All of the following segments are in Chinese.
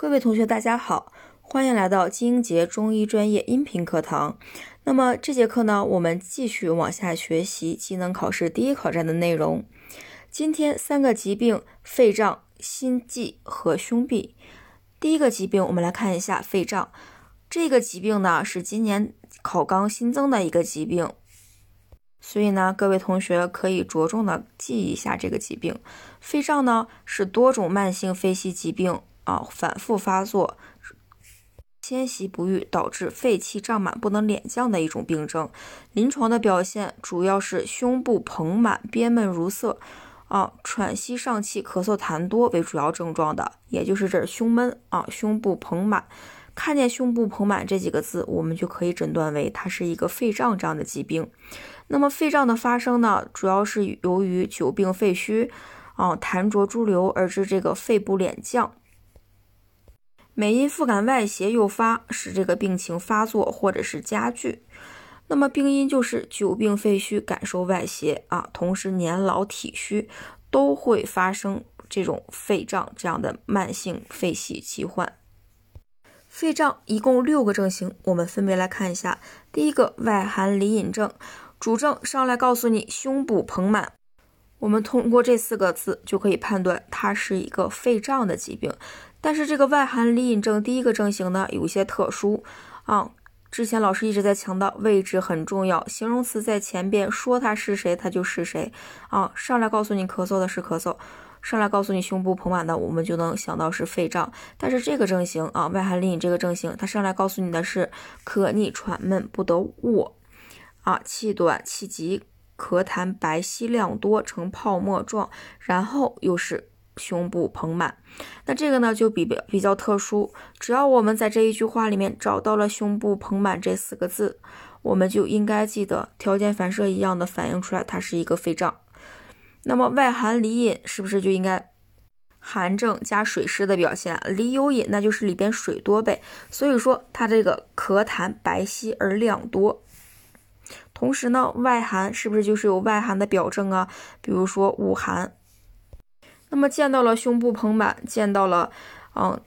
各位同学，大家好，欢迎来到金英杰中医专业音频课堂。那么这节课呢，我们继续往下学习技能考试第一考站的内容。今天三个疾病：肺胀、心悸和胸痹。第一个疾病，我们来看一下肺胀。这个疾病呢，是今年考纲新增的一个疾病，所以呢，各位同学可以着重的记一下这个疾病。肺胀呢，是多种慢性肺系疾病。啊，反复发作，迁徙不愈，导致肺气胀满不能敛降的一种病症。临床的表现主要是胸部膨满、憋闷如塞，啊，喘息上气、咳嗽痰多为主要症状的，也就是这胸闷啊，胸部膨满。看见胸部膨满这几个字，我们就可以诊断为它是一个肺胀这样的疾病。那么肺胀的发生呢，主要是由于久病肺虚，啊，痰浊诸流而致这个肺部敛降。每因复感外邪诱发，使这个病情发作或者是加剧。那么病因就是久病肺虚，感受外邪啊，同时年老体虚，都会发生这种肺胀这样的慢性肺系疾患。肺胀一共六个症型，我们分别来看一下。第一个外寒里隐症，主症上来告诉你胸部膨满，我们通过这四个字就可以判断它是一个肺胀的疾病。但是这个外寒里隐症第一个症型呢，有一些特殊啊。之前老师一直在强调位置很重要，形容词在前边，说他是谁，他就是谁啊。上来告诉你咳嗽的是咳嗽，上来告诉你胸部膨满的，我们就能想到是肺胀。但是这个症型啊，外寒里隐这个症型，他上来告诉你的是可逆喘闷不得卧啊，气短气急，咳痰白稀量多，呈泡沫状，然后又是。胸部膨满，那这个呢就比比比较特殊。只要我们在这一句话里面找到了“胸部膨满”这四个字，我们就应该记得条件反射一样的反映出来，它是一个肺胀。那么外寒里隐是不是就应该寒症加水湿的表现？里有隐，那就是里边水多呗。所以说它这个咳痰白稀而量多。同时呢，外寒是不是就是有外寒的表症啊？比如说恶寒。那么见到了胸部膨满，见到了，嗯，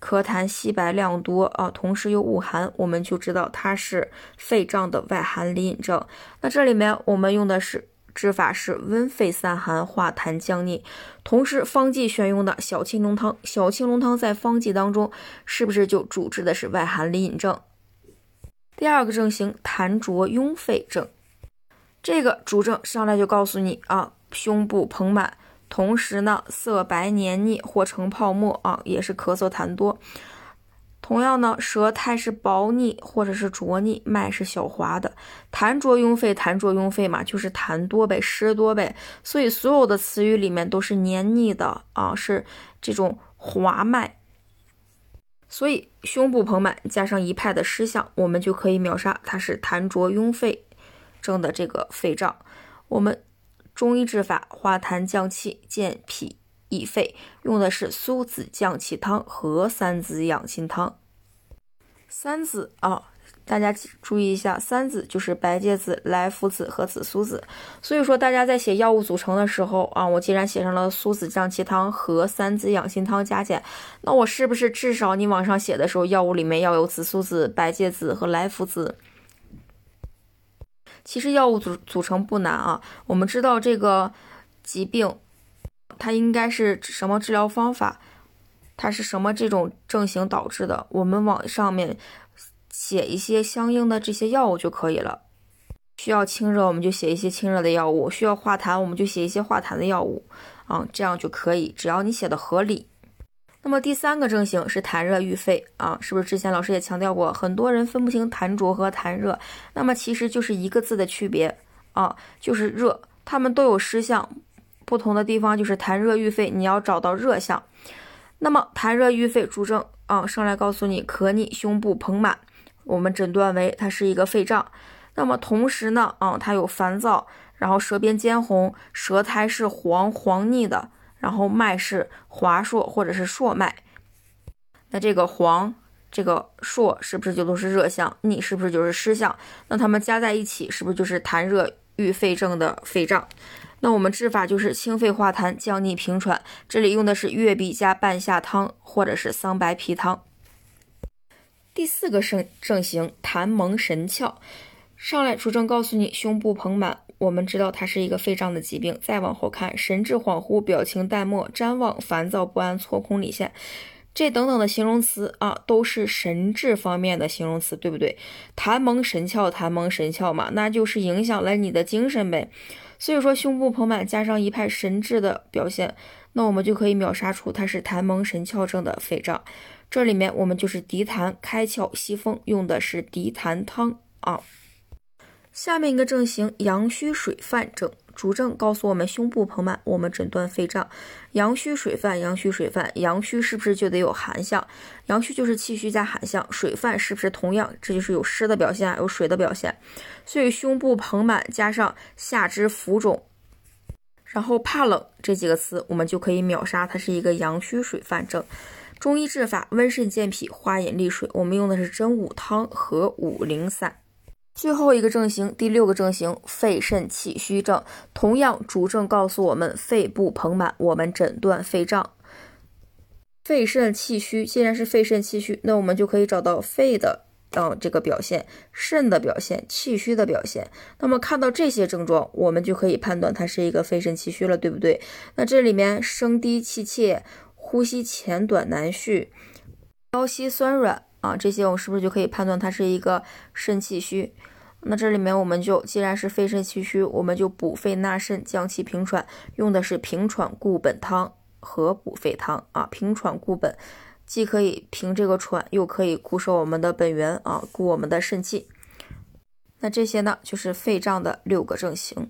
咳痰稀白量多啊，同时又恶寒，我们就知道它是肺胀的外寒里隐症。那这里面我们用的是治法是温肺散寒、化痰降逆，同时方剂选用的小青龙汤。小青龙汤在方剂当中是不是就主治的是外寒里隐症？第二个症型痰浊壅肺症，这个主症上来就告诉你啊，胸部膨满。同时呢，色白黏腻或呈泡沫啊，也是咳嗽痰多。同样呢，舌苔是薄腻或者是浊腻，脉是小滑的。痰浊壅肺，痰浊壅肺嘛，就是痰多呗，湿多呗。所以所有的词语里面都是黏腻的啊，是这种滑脉。所以胸部膨满加上一派的湿象，我们就可以秒杀它是痰浊壅肺症的这个肺胀。我们。中医治法化痰降气健脾益肺，用的是苏子降气汤和三子养心汤。三子啊，大家注意一下，三子就是白芥子、莱菔子和紫苏子。所以说，大家在写药物组成的时候啊，我既然写上了苏子降气汤和三子养心汤加减，那我是不是至少你往上写的时候，药物里面要有紫苏子、白芥子和莱菔子？其实药物组组成不难啊，我们知道这个疾病它应该是什么治疗方法，它是什么这种症型导致的，我们往上面写一些相应的这些药物就可以了。需要清热，我们就写一些清热的药物；需要化痰，我们就写一些化痰的药物啊，这样就可以，只要你写的合理。那么第三个症型是痰热郁肺啊，是不是之前老师也强调过？很多人分不清痰浊和痰热，那么其实就是一个字的区别啊，就是热，它们都有湿象，不同的地方就是痰热郁肺，你要找到热象。那么痰热郁肺主症啊，上来告诉你咳逆，胸部膨满，我们诊断为它是一个肺胀。那么同时呢，啊，它有烦躁，然后舌边尖红，舌苔是黄黄腻的。然后脉是滑数或者是数脉，那这个黄这个数是不是就都是热象？逆是不是就是湿象？那它们加在一起是不是就是痰热郁肺症的肺胀？那我们治法就是清肺化痰、降逆平喘。这里用的是月碧加半夏汤或者是桑白皮汤。第四个症症型痰蒙神窍，上来主症告诉你胸部膨满，我们知道它是一个肺胀的疾病。再往后看，神志恍惚、表情淡漠、谵妄、烦躁不安、错空里现。这等等的形容词啊，都是神志方面的形容词，对不对？痰蒙神窍，痰蒙神窍嘛，那就是影响了你的精神呗。所以说，胸部膨满加上一派神志的表现，那我们就可以秒杀出它是痰蒙神窍症的肺胀。这里面我们就是涤痰开窍息风，用的是涤痰汤啊。下面一个症型阳虚水泛症。主症告诉我们胸部膨满，我们诊断肺胀。阳虚水泛，阳虚水泛，阳虚是不是就得有寒象？阳虚就是气虚加寒象，水泛是不是同样？这就是有湿的表现，有水的表现。所以胸部膨满加上下肢浮肿，然后怕冷这几个词，我们就可以秒杀它是一个阳虚水泛症。中医治法温肾健脾，化饮利水，我们用的是真武汤和五苓散。最后一个症型，第六个症型，肺肾气虚症，同样主症告诉我们肺部膨满，我们诊断肺胀。肺肾气虚，既然是肺肾气虚，那我们就可以找到肺的嗯这个表现，肾的表现，气虚的表现。那么看到这些症状，我们就可以判断它是一个肺肾气虚了，对不对？那这里面声低气切，呼吸浅短难续，腰膝酸软。啊，这些我是不是就可以判断它是一个肾气虚？那这里面我们就既然是肺肾气虚，我们就补肺纳肾，降气平喘，用的是平喘固本汤和补肺汤啊。平喘固本，既可以平这个喘，又可以固守我们的本源啊，固我们的肾气。那这些呢，就是肺胀的六个症型。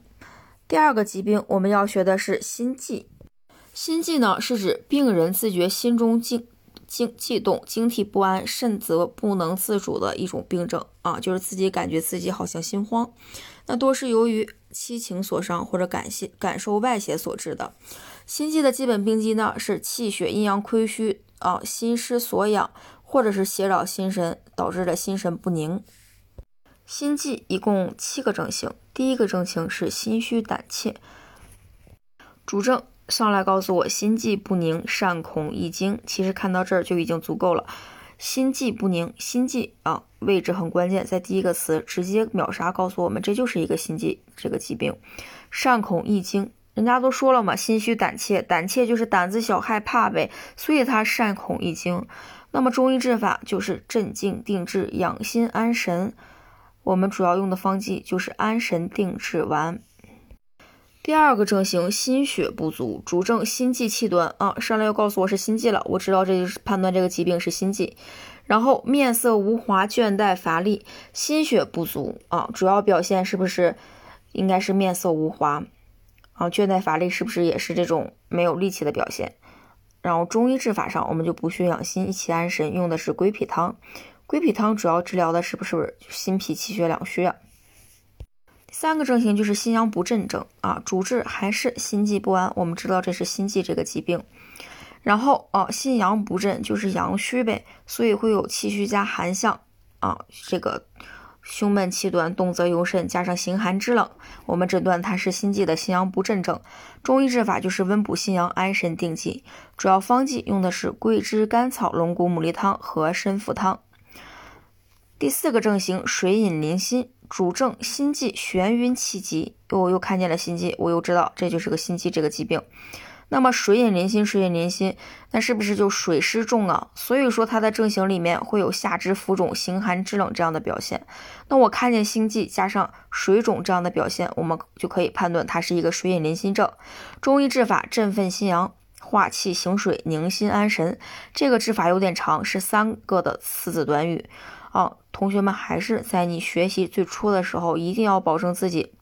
第二个疾病我们要学的是心悸。心悸呢，是指病人自觉心中静。惊悸动、惊啼不安，甚则不能自主的一种病症啊，就是自己感觉自己好像心慌，那多是由于七情所伤或者感心感受外邪所致的。心悸的基本病机呢是气血阴阳亏虚啊，心失所养，或者是邪扰心神，导致的心神不宁。心悸一共七个症型，第一个症型是心虚胆怯，主症。上来告诉我心悸不宁，善恐易惊。其实看到这儿就已经足够了。心悸不宁，心悸啊，位置很关键，在第一个词直接秒杀，告诉我们这就是一个心悸这个疾病。善恐易惊，人家都说了嘛，心虚胆怯，胆怯就是胆子小害怕呗，所以他善恐易惊。那么中医治法就是镇静定志，养心安神。我们主要用的方剂就是安神定志丸。第二个症型心血不足，主症心悸气短啊。上来又告诉我是心悸了，我知道这就是判断这个疾病是心悸。然后面色无华，倦怠乏力，心血不足啊。主要表现是不是应该是面色无华啊？倦怠乏力是不是也是这种没有力气的表现？然后中医治法上，我们就补血养心，益气安神，用的是归脾汤。归脾汤主要治疗的是不是心脾气血两虚啊？三个症型就是心阳不振症啊，主治还是心悸不安。我们知道这是心悸这个疾病，然后啊，心阳不振就是阳虚呗，所以会有气虚加寒象啊，这个胸闷气短，动则尤甚，加上形寒肢冷，我们诊断它是心悸的心阳不振症。中医治法就是温补心阳，安神定气，主要方剂用的是桂枝甘草龙骨牡蛎汤和参附汤。第四个症型水饮淋心。主症心悸、眩晕、气急，我又看见了心悸，我又知道这就是个心悸这个疾病。那么水饮连心，水饮连心，那是不是就水湿重啊？所以说它的症型里面会有下肢浮肿、形寒肢冷这样的表现。那我看见心悸加上水肿这样的表现，我们就可以判断它是一个水饮连心症。中医治法振奋心阳，化气行水，宁心安神。这个治法有点长，是三个的四字短语。啊，同学们还是在你学习最初的时候，一定要保证自己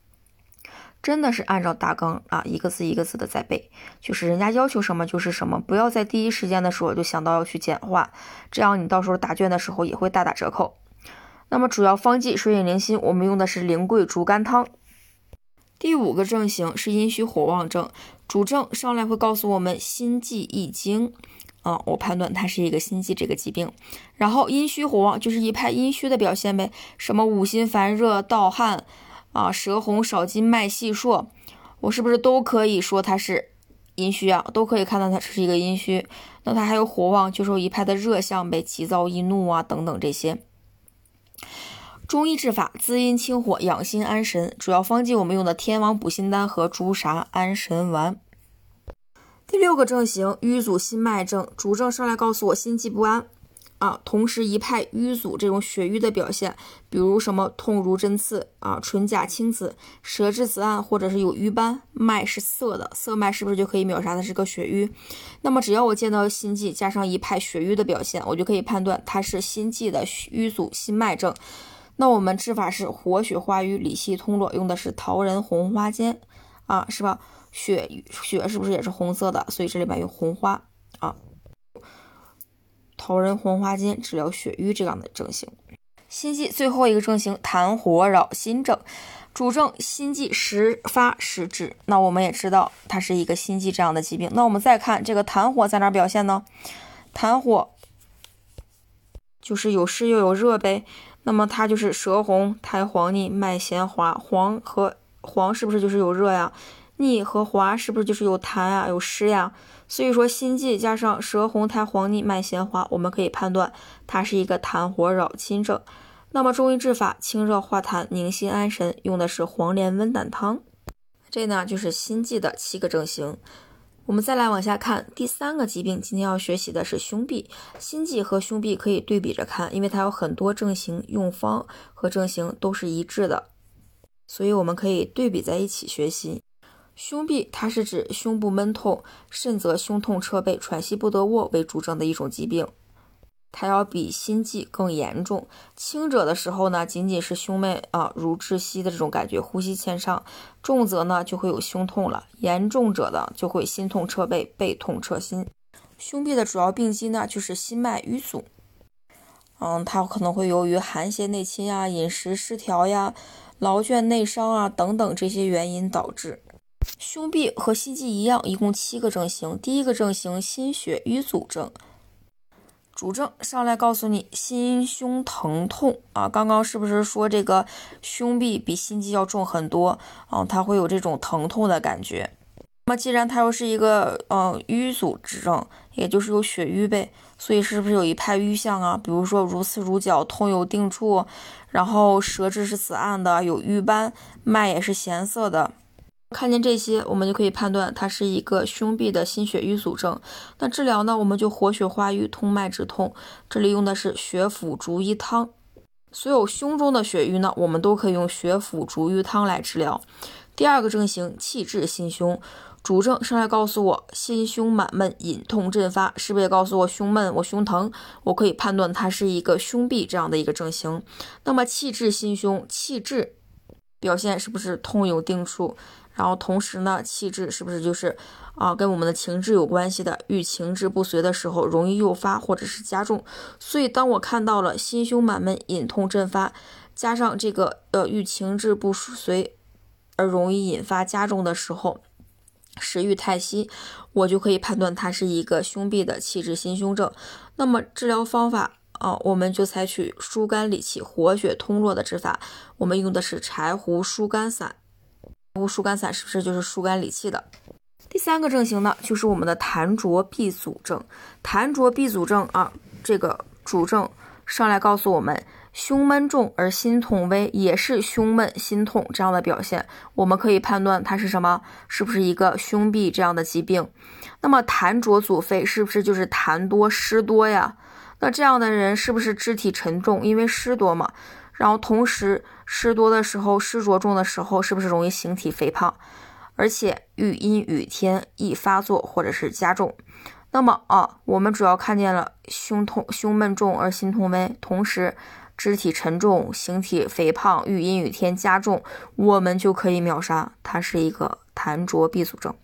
真的是按照大纲啊，一个字一个字的在背，就是人家要求什么就是什么，不要在第一时间的时候就想到要去简化，这样你到时候答卷的时候也会大打折扣。那么主要方剂水饮灵心，我们用的是苓桂竹甘汤。第五个症型是阴虚火旺症，主症上来会告诉我们心悸易惊。啊，我判断它是一个心悸这个疾病，然后阴虚火旺就是一派阴虚的表现呗，什么五心烦热、盗汗啊、舌红少津、脉细数，我是不是都可以说它是阴虚啊？都可以看到它是一个阴虚。那它还有火旺，就是一派的热象被急躁易怒啊等等这些。中医治法滋阴清火养心安神，主要方剂我们用的天王补心丹和朱砂安神丸。第六个症型瘀阻心脉症，主症上来告诉我心悸不安啊，同时一派瘀阻这种血瘀的表现，比如什么痛如针刺啊，唇甲青紫，舌质紫暗，或者是有瘀斑，脉是涩的，涩脉是不是就可以秒杀它是个血瘀？那么只要我见到心悸加上一派血瘀的表现，我就可以判断它是心悸的瘀阻心脉症。那我们治法是活血化瘀、理气通络，用的是桃仁红花煎啊，是吧？血瘀血是不是也是红色的？所以这里面有红花啊。桃仁红花煎治疗血瘀这样的症型。心悸最后一个症型痰火扰心症，主症心悸时发时止。那我们也知道它是一个心悸这样的疾病。那我们再看这个痰火在哪表现呢？痰火就是有湿又有热呗。那么它就是舌红、苔黄腻、脉弦滑。黄和黄是不是就是有热呀？腻和滑是不是就是有痰呀、有湿呀？所以说心悸加上舌红、苔黄腻、脉弦滑，我们可以判断它是一个痰火扰心症。那么中医治法清热化痰、宁心安神，用的是黄连温胆汤。这呢就是心悸的七个症型。我们再来往下看第三个疾病，今天要学习的是胸痹。心悸和胸痹可以对比着看，因为它有很多症型、用方和症型都是一致的，所以我们可以对比在一起学习。胸痹它是指胸部闷痛，甚则胸痛彻背、喘息不得卧为主症的一种疾病。它要比心悸更严重，轻者的时候呢，仅仅是胸闷啊，如窒息的这种感觉，呼吸欠畅；重则呢，就会有胸痛了；严重者的就会心痛彻背、背痛彻心。胸痹的主要病机呢，就是心脉瘀阻。嗯，它可能会由于寒邪内侵啊、饮食失调呀、劳倦内伤啊等等这些原因导致。胸痹和心悸一样，一共七个症型。第一个症型心血瘀阻症。主症上来告诉你心胸疼痛啊，刚刚是不是说这个胸痹比心悸要重很多啊？它会有这种疼痛的感觉。那么既然它又是一个嗯瘀阻之症，也就是有血瘀呗，所以是不是有一派瘀象啊？比如说如刺如绞，痛有定处，然后舌质是紫暗的，有瘀斑，脉也是弦色的。看见这些，我们就可以判断它是一个胸痹的心血瘀阻症。那治疗呢，我们就活血化瘀、通脉止痛。这里用的是血府逐瘀汤。所有胸中的血瘀呢，我们都可以用血府逐瘀汤来治疗。第二个症型气滞心胸，主症上来告诉我心胸满闷、隐痛阵发，是不是也告诉我胸闷、我胸疼？我可以判断它是一个胸痹这样的一个症型。那么气滞心胸，气滞表现是不是痛有定处？然后同时呢，气滞是不是就是啊，跟我们的情志有关系的？遇情志不遂的时候，容易诱发或者是加重。所以当我看到了心胸满闷、隐痛阵发，加上这个呃遇情志不遂而容易引发加重的时候，食欲太稀，我就可以判断它是一个胸痹的气滞心胸症。那么治疗方法啊，我们就采取疏肝理气、活血通络的治法。我们用的是柴胡疏肝散。疏肝散是不是就是疏肝理气的？第三个症型呢，就是我们的痰浊闭阻症。痰浊闭阻症啊，这个主症上来告诉我们，胸闷重而心痛微，也是胸闷心痛这样的表现。我们可以判断它是什么？是不是一个胸痹这样的疾病？那么痰浊阻肺，是不是就是痰多湿多呀？那这样的人是不是肢体沉重？因为湿多嘛。然后同时湿多的时候，湿浊重的时候，是不是容易形体肥胖？而且遇阴雨天易发作或者是加重。那么啊，我们主要看见了胸痛、胸闷重而心痛微，同时肢体沉重、形体肥胖、遇阴雨天加重，我们就可以秒杀它是一个痰浊闭阻症。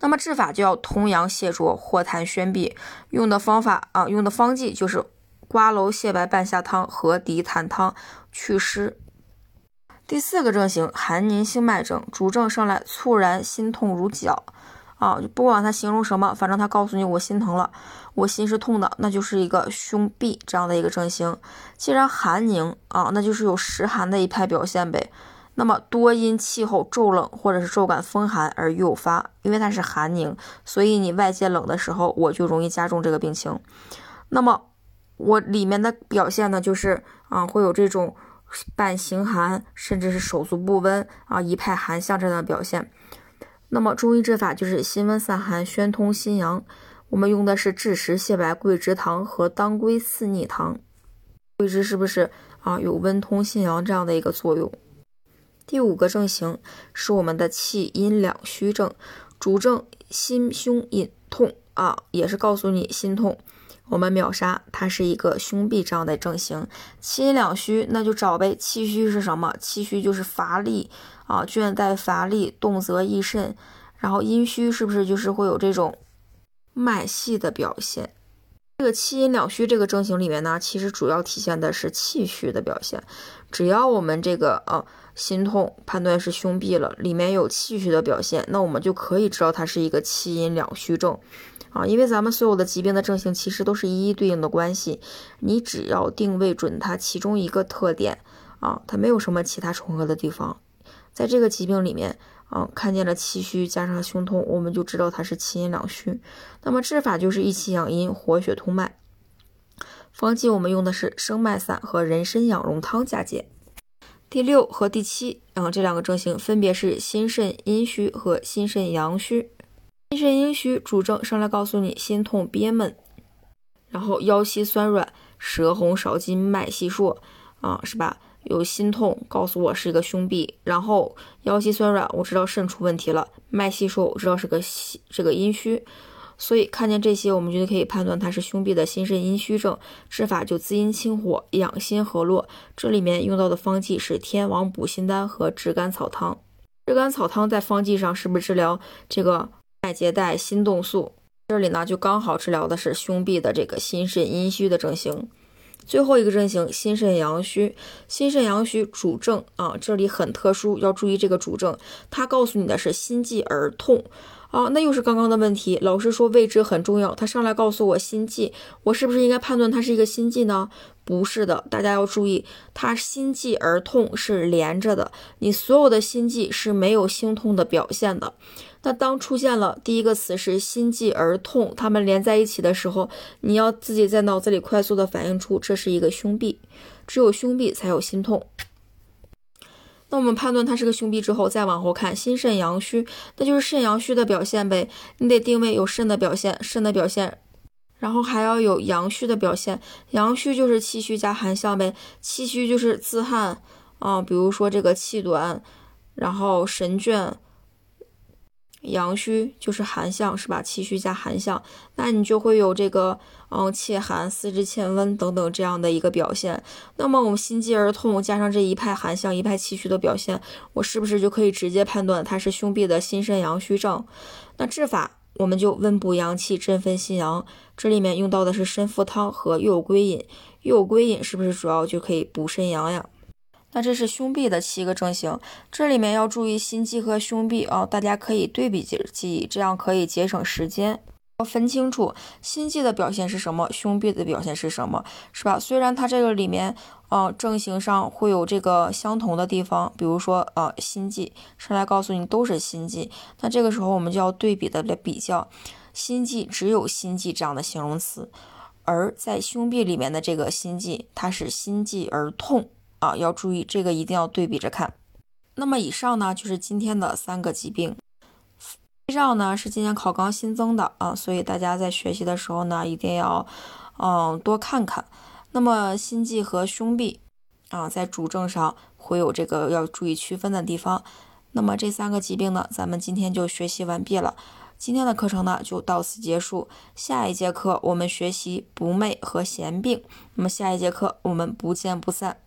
那么治法就要通阳泻浊、或痰宣闭，用的方法啊，用的方剂就是。瓜蒌泻白半夏汤和涤痰汤祛湿。第四个症型寒凝心脉症，主症上来猝然心痛如绞啊，就不管它形容什么，反正它告诉你我心疼了，我心是痛的，那就是一个胸痹这样的一个症型。既然寒凝啊，那就是有实寒的一派表现呗。那么多因气候骤冷或者是骤感风寒而诱发，因为它是寒凝，所以你外界冷的时候，我就容易加重这个病情。那么我里面的表现呢，就是啊会有这种半形寒，甚至是手足不温啊一派寒象这样的表现。那么中医治法就是辛温散寒，宣通心阳。我们用的是枳实、泻白、桂枝汤和当归四逆汤。桂枝是不是啊有温通心阳这样的一个作用？第五个症型是我们的气阴两虚症，主症心胸隐痛啊，也是告诉你心痛。我们秒杀它是一个胸痹这样的症型。气阴两虚，那就找呗。气虚是什么？气虚就是乏力啊，倦怠乏力，动则益肾。然后阴虚是不是就是会有这种脉细的表现？这个气阴两虚这个症型里面呢，其实主要体现的是气虚的表现。只要我们这个呃心痛判断是胸痹了，里面有气虚的表现，那我们就可以知道它是一个气阴两虚症啊。因为咱们所有的疾病的症型其实都是一一对应的关系，你只要定位准它其中一个特点啊，它没有什么其他重合的地方，在这个疾病里面。啊，看见了气虚加上胸痛，我们就知道它是气阴两虚。那么治法就是益气养阴，活血通脉。方剂我们用的是生脉散和人参养荣汤加减。第六和第七，然后这两个症型分别是心肾阴虚和心肾阳虚。心肾阴虚主症上来告诉你心痛憋闷，然后腰膝酸软，舌红少津，脉细数，啊，是吧？有心痛，告诉我是一个胸痹，然后腰膝酸软，我知道肾出问题了。脉细数，我知道是个这个阴虚，所以看见这些，我们就可以判断它是胸痹的心肾阴虚症。治法就滋阴清火，养心和络。这里面用到的方剂是天王补心丹和炙甘草汤。炙甘草汤在方剂上是不是治疗这个脉结带心动素？这里呢就刚好治疗的是胸痹的这个心肾阴虚的症型。最后一个症型，心肾阳虚。心肾阳虚主症啊，这里很特殊，要注意这个主症，它告诉你的是心悸而痛啊，那又是刚刚的问题。老师说位置很重要，他上来告诉我心悸，我是不是应该判断它是一个心悸呢？不是的，大家要注意，它心悸而痛是连着的，你所有的心悸是没有心痛的表现的。那当出现了第一个词是心悸而痛，它们连在一起的时候，你要自己在脑子里快速的反映出这是一个胸痹，只有胸痹才有心痛。那我们判断它是个胸痹之后，再往后看心肾阳虚，那就是肾阳虚的表现呗。你得定位有肾的表现，肾的表现，然后还要有阳虚的表现。阳虚就是气虚加寒象呗，气虚就是自汗啊，比如说这个气短，然后神倦。阳虚就是寒象，是吧？气虚加寒象，那你就会有这个，嗯，气寒、四肢欠温等等这样的一个表现。那么我们心悸而痛，加上这一派寒象、一派气虚的表现，我是不是就可以直接判断它是胸痹的心肾阳虚症？那治法我们就温补阳气，振奋心阳。这里面用到的是参附汤和右归饮，右归饮是不是主要就可以补肾阳呀？那这是胸壁的七个症型，这里面要注意心悸和胸痹啊，大家可以对比记记忆，这样可以节省时间。要分清楚心悸的表现是什么，胸痹的表现是什么，是吧？虽然它这个里面，呃，症型上会有这个相同的地方，比如说，呃，心悸上来告诉你都是心悸，那这个时候我们就要对比的来比较，心悸只有心悸这样的形容词，而在胸痹里面的这个心悸，它是心悸而痛。啊，要注意这个一定要对比着看。那么以上呢就是今天的三个疾病。肺胀呢是今年考纲新增的啊，所以大家在学习的时候呢一定要嗯多看看。那么心悸和胸痹啊，在主症上会有这个要注意区分的地方。那么这三个疾病呢，咱们今天就学习完毕了。今天的课程呢就到此结束，下一节课我们学习不寐和痫病。那么下一节课我们不见不散。